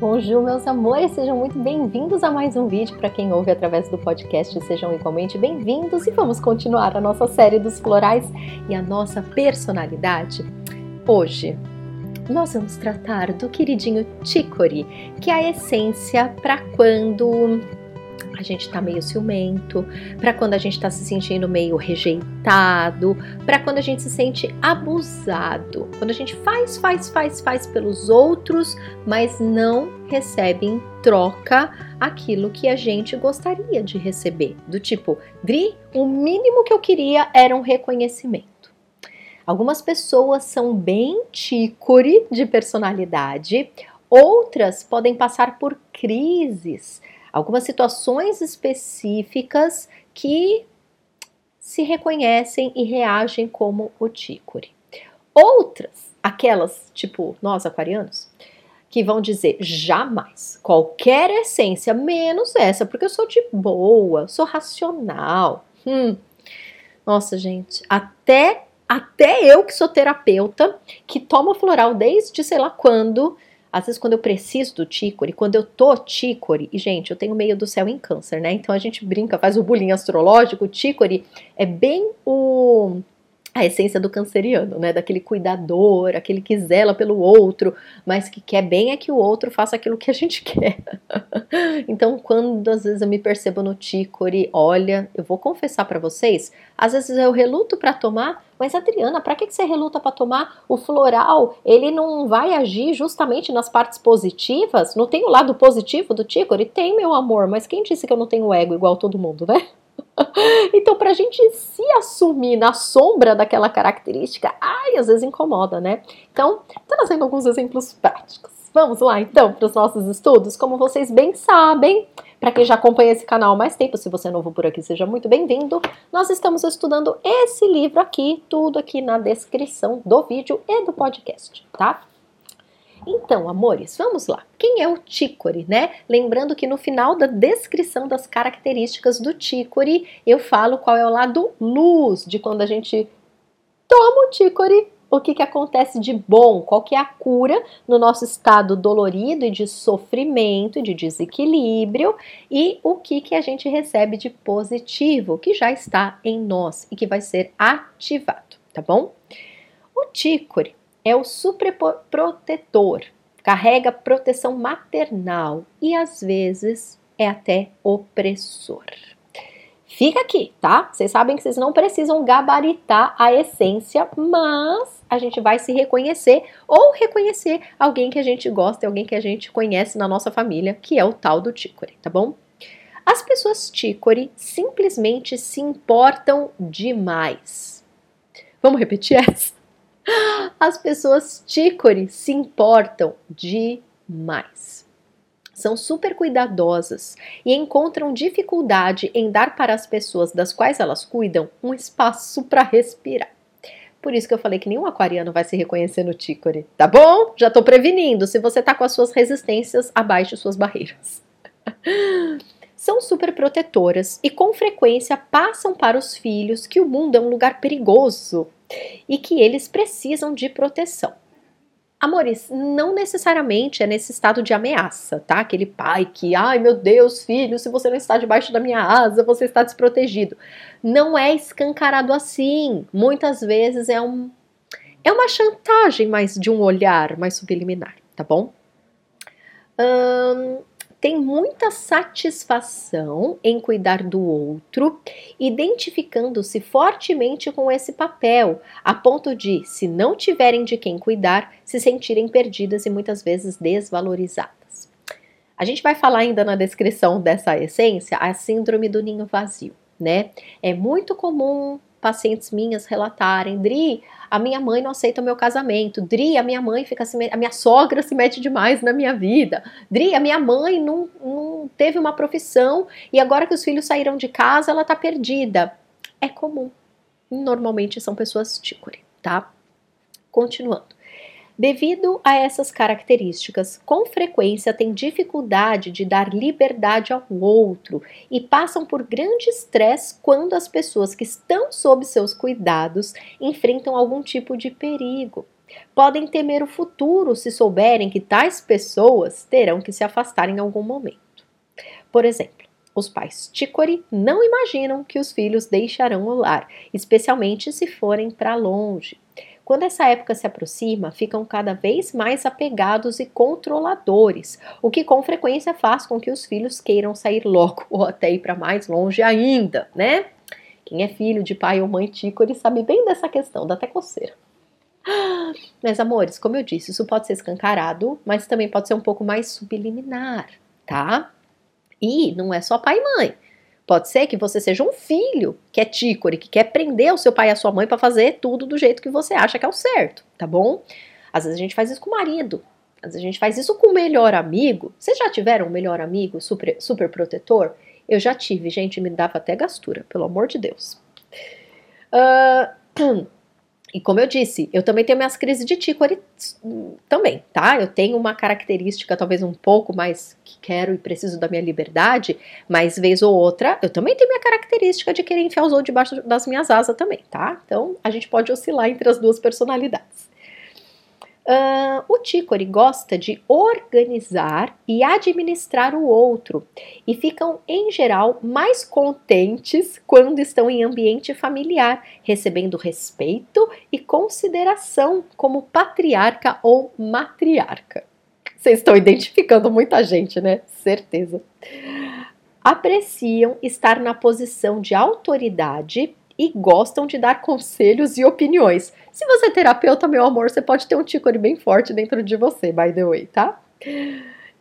Bonjour, meus amores, sejam muito bem-vindos a mais um vídeo. Para quem ouve através do podcast, sejam igualmente bem-vindos e vamos continuar a nossa série dos florais e a nossa personalidade. Hoje, nós vamos tratar do queridinho chicory, que é a essência para quando a gente está meio ciumento, para quando a gente está se sentindo meio rejeitado, para quando a gente se sente abusado, quando a gente faz, faz, faz, faz pelos outros, mas não recebe em troca aquilo que a gente gostaria de receber. Do tipo, Dri, o mínimo que eu queria era um reconhecimento. Algumas pessoas são bem tícore de personalidade, outras podem passar por crises algumas situações específicas que se reconhecem e reagem como o tícore. Outras, aquelas tipo nós aquarianos, que vão dizer jamais, qualquer essência, menos essa, porque eu sou de boa, sou racional. Hum. Nossa, gente, até até eu que sou terapeuta, que tomo floral desde sei lá quando, às vezes, quando eu preciso do tícore, quando eu tô tícore, e gente, eu tenho meio do céu em câncer, né? Então a gente brinca, faz o bullying astrológico. O tícore é bem o a essência do canceriano, né? Daquele cuidador, aquele que zela pelo outro, mas que quer bem é que o outro faça aquilo que a gente quer. então, quando às vezes eu me percebo no tícore, olha, eu vou confessar para vocês, às vezes eu reluto para tomar, mas Adriana, para que você reluta para tomar o floral? Ele não vai agir justamente nas partes positivas? Não tem o lado positivo do tícore? Tem, meu amor, mas quem disse que eu não tenho ego igual todo mundo, né? então, para a gente se assumir na sombra daquela característica, ai, às vezes incomoda, né? Então, trazendo alguns exemplos práticos. Vamos lá, então, para os nossos estudos. Como vocês bem sabem, para quem já acompanha esse canal há mais tempo, se você é novo por aqui, seja muito bem-vindo. Nós estamos estudando esse livro aqui, tudo aqui na descrição do vídeo e do podcast, tá? Então, amores, vamos lá. Quem é o tícore, né? Lembrando que no final da descrição das características do tícore, eu falo qual é o lado luz de quando a gente toma o tícore, o que, que acontece de bom, qual que é a cura no nosso estado dolorido e de sofrimento de desequilíbrio e o que, que a gente recebe de positivo, que já está em nós e que vai ser ativado, tá bom? O tícore é o superprotetor, carrega proteção maternal e às vezes é até opressor. Fica aqui, tá? Vocês sabem que vocês não precisam gabaritar a essência, mas a gente vai se reconhecer ou reconhecer alguém que a gente gosta, alguém que a gente conhece na nossa família, que é o tal do Tícore, tá bom? As pessoas Tícore simplesmente se importam demais. Vamos repetir essa? As pessoas tícore se importam demais. São super cuidadosas e encontram dificuldade em dar para as pessoas das quais elas cuidam um espaço para respirar. Por isso que eu falei que nenhum aquariano vai se reconhecer no tícore, tá bom? Já tô prevenindo se você tá com as suas resistências abaixo suas barreiras. São super protetoras e com frequência passam para os filhos que o mundo é um lugar perigoso e que eles precisam de proteção. Amores, não necessariamente é nesse estado de ameaça, tá? Aquele pai que, ai meu Deus, filho, se você não está debaixo da minha asa, você está desprotegido. Não é escancarado assim. Muitas vezes é um é uma chantagem mais de um olhar mais subliminar, tá bom? Hum, tem muita satisfação em cuidar do outro, identificando-se fortemente com esse papel, a ponto de, se não tiverem de quem cuidar, se sentirem perdidas e muitas vezes desvalorizadas. A gente vai falar ainda na descrição dessa essência a síndrome do ninho vazio, né? É muito comum pacientes minhas relatarem, Dri, a minha mãe não aceita o meu casamento, Dri, a minha mãe fica a minha sogra se mete demais na minha vida, Dri, a minha mãe não, não teve uma profissão e agora que os filhos saíram de casa, ela tá perdida. É comum. Normalmente são pessoas tícore, tá? Continuando. Devido a essas características, com frequência têm dificuldade de dar liberdade ao outro e passam por grande estresse quando as pessoas que estão sob seus cuidados enfrentam algum tipo de perigo. Podem temer o futuro se souberem que tais pessoas terão que se afastar em algum momento. Por exemplo, os pais Ticori não imaginam que os filhos deixarão o lar, especialmente se forem para longe. Quando essa época se aproxima, ficam cada vez mais apegados e controladores, o que com frequência faz com que os filhos queiram sair logo ou até ir para mais longe ainda, né? Quem é filho de pai ou mãe Ticori sabe bem dessa questão, dá até coceira. Mas, amores, como eu disse, isso pode ser escancarado, mas também pode ser um pouco mais subliminar, tá? E não é só pai e mãe. Pode ser que você seja um filho que é tícore, que quer prender o seu pai e a sua mãe para fazer tudo do jeito que você acha que é o certo, tá bom? Às vezes a gente faz isso com o marido, às vezes a gente faz isso com o melhor amigo. Vocês já tiveram um melhor amigo super, super protetor? Eu já tive, gente, me dava até gastura, pelo amor de Deus. Uh, E como eu disse, eu também tenho minhas crises de tícore também, tá? Eu tenho uma característica talvez um pouco mais que quero e preciso da minha liberdade, mas vez ou outra, eu também tenho minha característica de querer enfiar os outros debaixo das minhas asas também, tá? Então, a gente pode oscilar entre as duas personalidades. Uh, o Tícore gosta de organizar e administrar o outro e ficam, em geral, mais contentes quando estão em ambiente familiar, recebendo respeito e consideração como patriarca ou matriarca. Vocês estão identificando muita gente, né? Certeza. Apreciam estar na posição de autoridade e gostam de dar conselhos e opiniões. Se você é terapeuta, meu amor, você pode ter um tícore bem forte dentro de você, by the way, tá?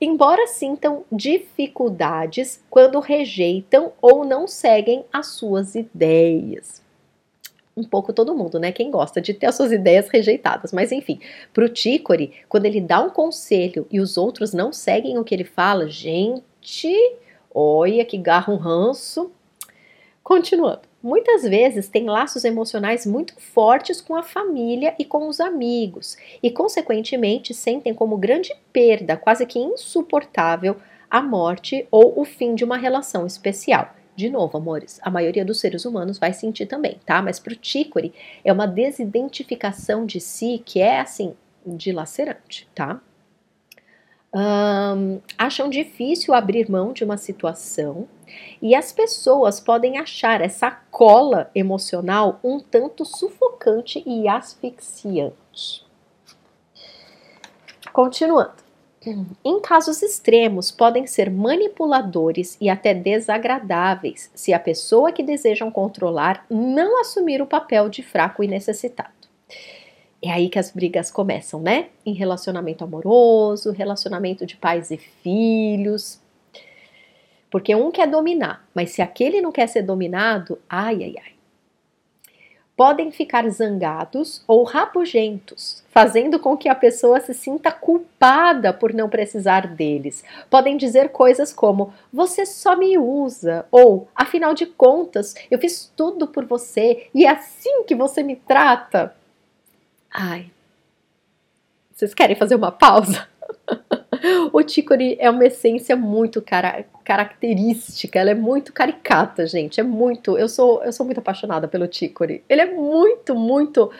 Embora sintam dificuldades quando rejeitam ou não seguem as suas ideias. Um pouco todo mundo, né? Quem gosta de ter as suas ideias rejeitadas. Mas enfim, pro Tícore, quando ele dá um conselho e os outros não seguem o que ele fala, gente, olha que garra um ranço. Continuando muitas vezes têm laços emocionais muito fortes com a família e com os amigos, e, consequentemente, sentem como grande perda, quase que insuportável, a morte ou o fim de uma relação especial. De novo, amores, a maioria dos seres humanos vai sentir também, tá? Mas para o Tícore é uma desidentificação de si que é assim dilacerante, tá? Um, acham difícil abrir mão de uma situação e as pessoas podem achar essa cola emocional um tanto sufocante e asfixiante. Continuando. Em casos extremos, podem ser manipuladores e até desagradáveis se a pessoa que desejam controlar não assumir o papel de fraco e necessitado. É aí que as brigas começam, né? Em relacionamento amoroso, relacionamento de pais e filhos. Porque um quer dominar, mas se aquele não quer ser dominado, ai, ai, ai. Podem ficar zangados ou rabugentos, fazendo com que a pessoa se sinta culpada por não precisar deles. Podem dizer coisas como: Você só me usa, ou Afinal de contas, eu fiz tudo por você e é assim que você me trata. Ai, vocês querem fazer uma pausa? o Chicory é uma essência muito cara característica, ela é muito caricata, gente. É muito. Eu sou, eu sou muito apaixonada pelo Chicory. Ele é muito, muito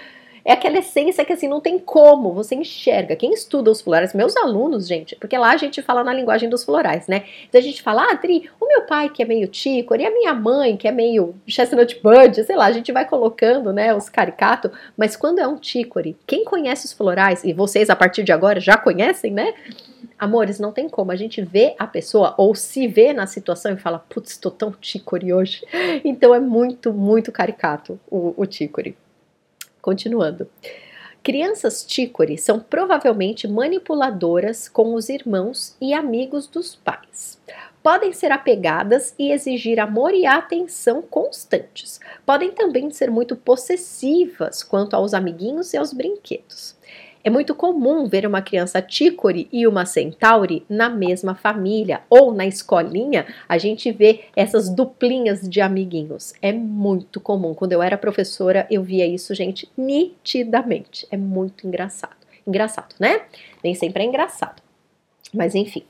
é aquela essência que assim não tem como, você enxerga. Quem estuda os florais, meus alunos, gente, porque lá a gente fala na linguagem dos florais, né? Então a gente fala, ah, o meu pai que é meio tico, e a minha mãe que é meio chestnut bud, sei lá, a gente vai colocando, né, os caricato, mas quando é um tícore, quem conhece os florais, e vocês a partir de agora já conhecem, né? Amores, não tem como. A gente vê a pessoa ou se vê na situação e fala, putz, tô tão tícore hoje. Então é muito, muito caricato o, o tícore. Continuando. Crianças tícore são provavelmente manipuladoras com os irmãos e amigos dos pais. Podem ser apegadas e exigir amor e atenção constantes. Podem também ser muito possessivas quanto aos amiguinhos e aos brinquedos. É muito comum ver uma criança tícore e uma centauri na mesma família, ou na escolinha a gente vê essas duplinhas de amiguinhos. É muito comum. Quando eu era professora, eu via isso, gente, nitidamente. É muito engraçado. Engraçado, né? Nem sempre é engraçado. Mas enfim.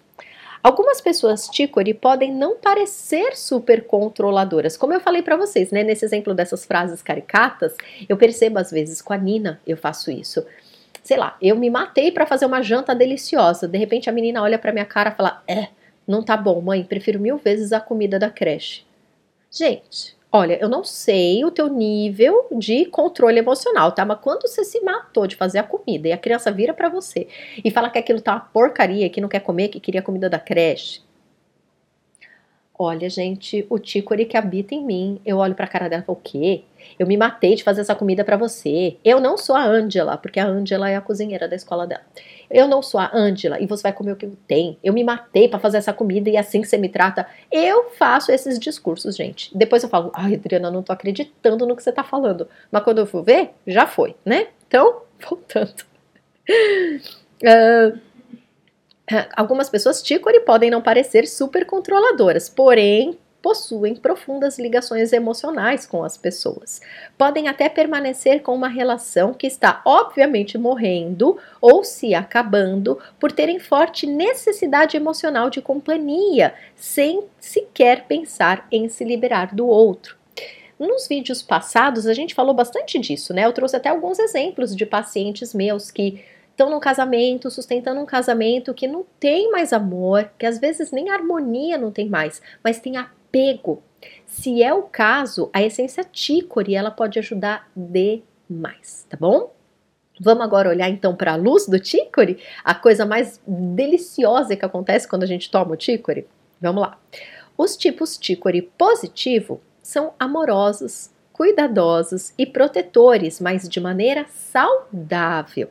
Algumas pessoas tícore podem não parecer super controladoras. Como eu falei para vocês, né, nesse exemplo dessas frases caricatas, eu percebo às vezes com a Nina, eu faço isso sei lá, eu me matei para fazer uma janta deliciosa. De repente a menina olha para minha cara e fala: "É, não tá bom, mãe, prefiro mil vezes a comida da creche". Gente, olha, eu não sei o teu nível de controle emocional, tá? Mas quando você se matou de fazer a comida e a criança vira para você e fala que aquilo tá uma porcaria, que não quer comer, que queria comida da creche, Olha, gente, o Tícore que habita em mim. Eu olho pra cara dela e falo, o quê? Eu me matei de fazer essa comida para você. Eu não sou a Angela, porque a Angela é a cozinheira da escola dela. Eu não sou a Angela e você vai comer o que eu tenho. Eu me matei para fazer essa comida e é assim você me trata. Eu faço esses discursos, gente. Depois eu falo, ai, Adriana, não tô acreditando no que você tá falando. Mas quando eu for ver, já foi, né? Então, voltando. Uh, Algumas pessoas tícore podem não parecer super controladoras, porém possuem profundas ligações emocionais com as pessoas. Podem até permanecer com uma relação que está obviamente morrendo ou se acabando por terem forte necessidade emocional de companhia, sem sequer pensar em se liberar do outro. Nos vídeos passados a gente falou bastante disso, né? Eu trouxe até alguns exemplos de pacientes meus que estão num casamento, sustentando um casamento que não tem mais amor, que às vezes nem harmonia não tem mais, mas tem apego. Se é o caso, a essência tícore ela pode ajudar demais, tá bom? Vamos agora olhar então para a luz do tícore, a coisa mais deliciosa que acontece quando a gente toma o tícore. Vamos lá. Os tipos tícore positivo são amorosos, cuidadosos e protetores, mas de maneira saudável.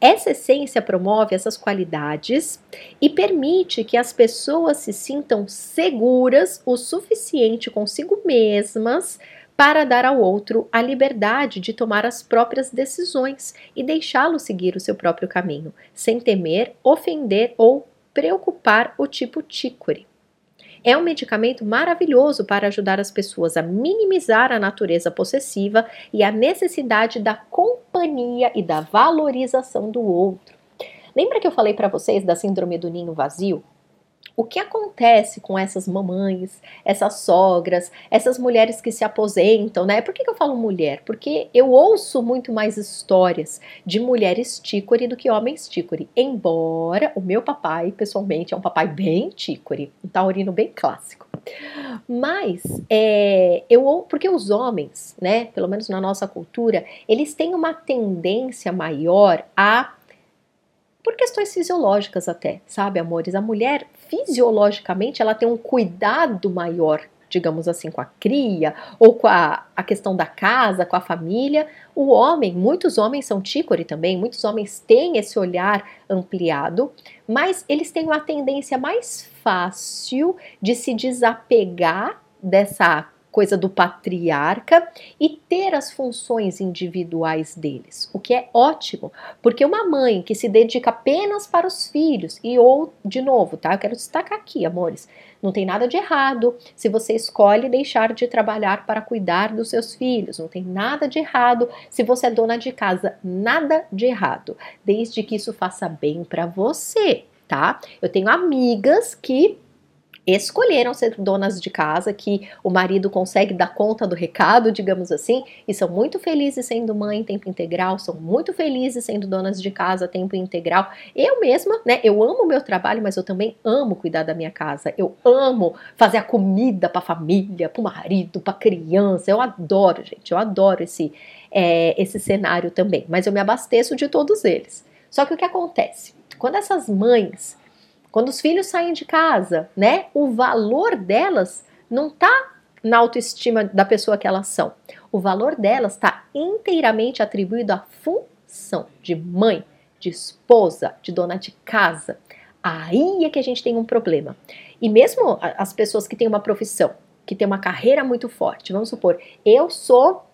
Essa essência promove essas qualidades e permite que as pessoas se sintam seguras o suficiente consigo mesmas para dar ao outro a liberdade de tomar as próprias decisões e deixá-lo seguir o seu próprio caminho, sem temer, ofender ou preocupar o tipo tícore. É um medicamento maravilhoso para ajudar as pessoas a minimizar a natureza possessiva e a necessidade da companhia e da valorização do outro. Lembra que eu falei para vocês da síndrome do ninho vazio? O que acontece com essas mamães, essas sogras, essas mulheres que se aposentam, né? Por que, que eu falo mulher? Porque eu ouço muito mais histórias de mulheres tícore do que homens tícore. Embora o meu papai, pessoalmente, é um papai bem tícore, um taurino bem clássico. Mas, é, eu, porque os homens, né, pelo menos na nossa cultura, eles têm uma tendência maior a por questões fisiológicas até, sabe, amores? A mulher fisiologicamente ela tem um cuidado maior, digamos assim, com a cria ou com a, a questão da casa, com a família. O homem, muitos homens são tícore também, muitos homens têm esse olhar ampliado, mas eles têm uma tendência mais fácil de se desapegar dessa coisa do patriarca e ter as funções individuais deles, o que é ótimo, porque uma mãe que se dedica apenas para os filhos e ou de novo, tá? Eu quero destacar aqui, amores, não tem nada de errado se você escolhe deixar de trabalhar para cuidar dos seus filhos, não tem nada de errado se você é dona de casa, nada de errado, desde que isso faça bem para você, tá? Eu tenho amigas que escolheram ser donas de casa, que o marido consegue dar conta do recado, digamos assim, e são muito felizes sendo mãe em tempo integral, são muito felizes sendo donas de casa tempo integral. Eu mesma, né, eu amo o meu trabalho, mas eu também amo cuidar da minha casa. Eu amo fazer a comida para a família, para o marido, para a criança. Eu adoro, gente, eu adoro esse é, esse cenário também, mas eu me abasteço de todos eles. Só que o que acontece? Quando essas mães quando os filhos saem de casa, né? O valor delas não está na autoestima da pessoa que elas são. O valor delas está inteiramente atribuído à função de mãe, de esposa, de dona de casa. Aí é que a gente tem um problema. E mesmo as pessoas que têm uma profissão, que têm uma carreira muito forte, vamos supor, eu sou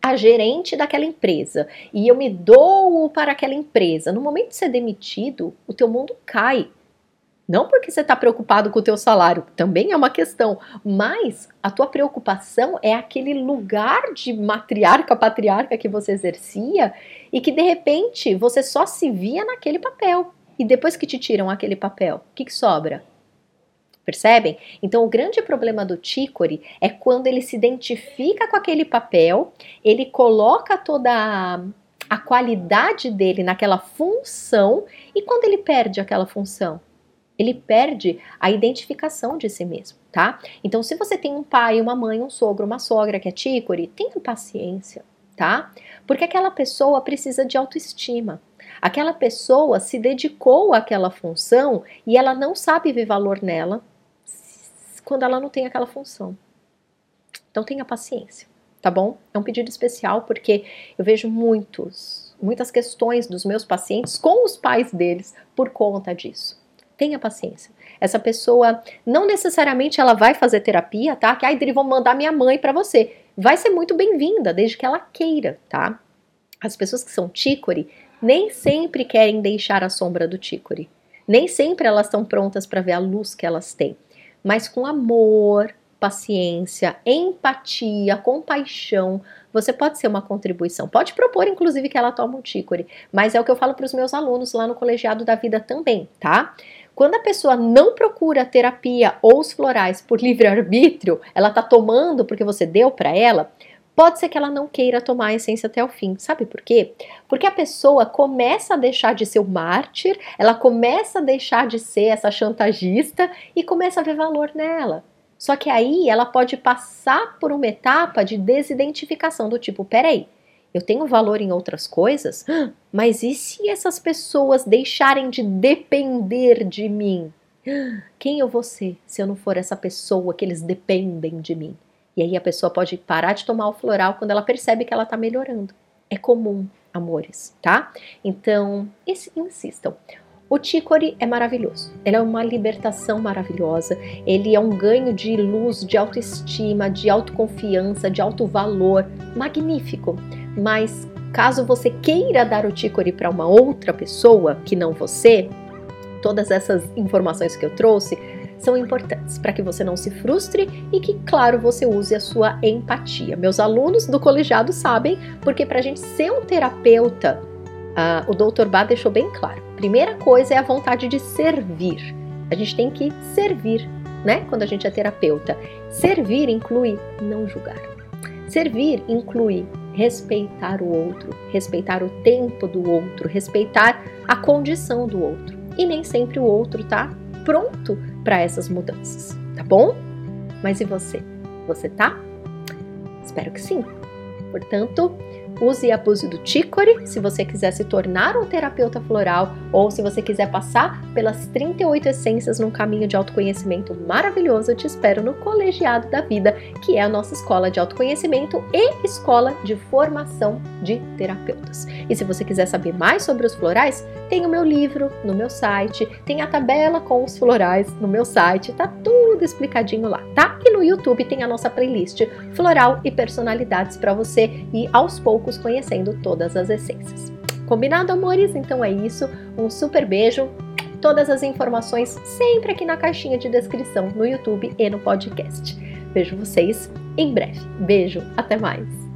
a gerente daquela empresa e eu me dou para aquela empresa. No momento de ser demitido, o teu mundo cai. Não porque você está preocupado com o teu salário, também é uma questão, mas a tua preocupação é aquele lugar de matriarca, patriarca que você exercia e que de repente você só se via naquele papel. E depois que te tiram aquele papel, o que, que sobra? Percebem? Então, o grande problema do Tícore é quando ele se identifica com aquele papel, ele coloca toda a qualidade dele naquela função e quando ele perde aquela função? Ele perde a identificação de si mesmo, tá? Então, se você tem um pai, uma mãe, um sogro, uma sogra que é tícore, tenha paciência, tá? Porque aquela pessoa precisa de autoestima. Aquela pessoa se dedicou àquela função e ela não sabe ver valor nela quando ela não tem aquela função. Então tenha paciência, tá bom? É um pedido especial porque eu vejo muitos, muitas questões dos meus pacientes com os pais deles por conta disso. Tenha paciência. Essa pessoa não necessariamente ela vai fazer terapia, tá? Que ai, Dri, vão mandar minha mãe para você. Vai ser muito bem-vinda, desde que ela queira, tá? As pessoas que são tícore nem sempre querem deixar a sombra do tícore. Nem sempre elas estão prontas para ver a luz que elas têm. Mas com amor, paciência, empatia, compaixão, você pode ser uma contribuição. Pode propor, inclusive, que ela tome um tícore, mas é o que eu falo para os meus alunos lá no Colegiado da Vida também, tá? Quando a pessoa não procura terapia ou os florais por livre-arbítrio, ela tá tomando porque você deu para ela, pode ser que ela não queira tomar a essência até o fim. Sabe por quê? Porque a pessoa começa a deixar de ser o mártir, ela começa a deixar de ser essa chantagista e começa a ver valor nela. Só que aí ela pode passar por uma etapa de desidentificação do tipo, peraí, eu tenho valor em outras coisas, mas e se essas pessoas deixarem de depender de mim? Quem eu vou ser se eu não for essa pessoa que eles dependem de mim? E aí a pessoa pode parar de tomar o floral quando ela percebe que ela está melhorando. É comum, amores, tá? Então, insistam. O Chicory é maravilhoso. Ele é uma libertação maravilhosa. Ele é um ganho de luz, de autoestima, de autoconfiança, de alto valor. Magnífico. Mas caso você queira dar o Chicory para uma outra pessoa que não você, todas essas informações que eu trouxe são importantes para que você não se frustre e que, claro, você use a sua empatia. Meus alunos do colegiado sabem, porque para a gente ser um terapeuta, uh, o Dr. Bá deixou bem claro. Primeira coisa é a vontade de servir. A gente tem que servir, né? Quando a gente é terapeuta. Servir inclui não julgar. Servir inclui respeitar o outro, respeitar o tempo do outro, respeitar a condição do outro. E nem sempre o outro tá pronto para essas mudanças, tá bom? Mas e você? Você tá? Espero que sim. Portanto, use e abuse do Chicory se você quiser se tornar um terapeuta floral ou se você quiser passar pelas 38 essências num caminho de autoconhecimento maravilhoso. Eu te espero no Colegiado da Vida, que é a nossa escola de autoconhecimento e escola de formação de terapeutas. E se você quiser saber mais sobre os florais, tem o meu livro no meu site, tem a tabela com os florais no meu site, tá tudo explicadinho lá, tá? E no YouTube tem a nossa playlist Floral e Personalidades para você ir aos poucos conhecendo todas as essências. Combinado, amores? Então é isso. Um super beijo. Todas as informações sempre aqui na caixinha de descrição no YouTube e no podcast. Vejo vocês em breve. Beijo, até mais!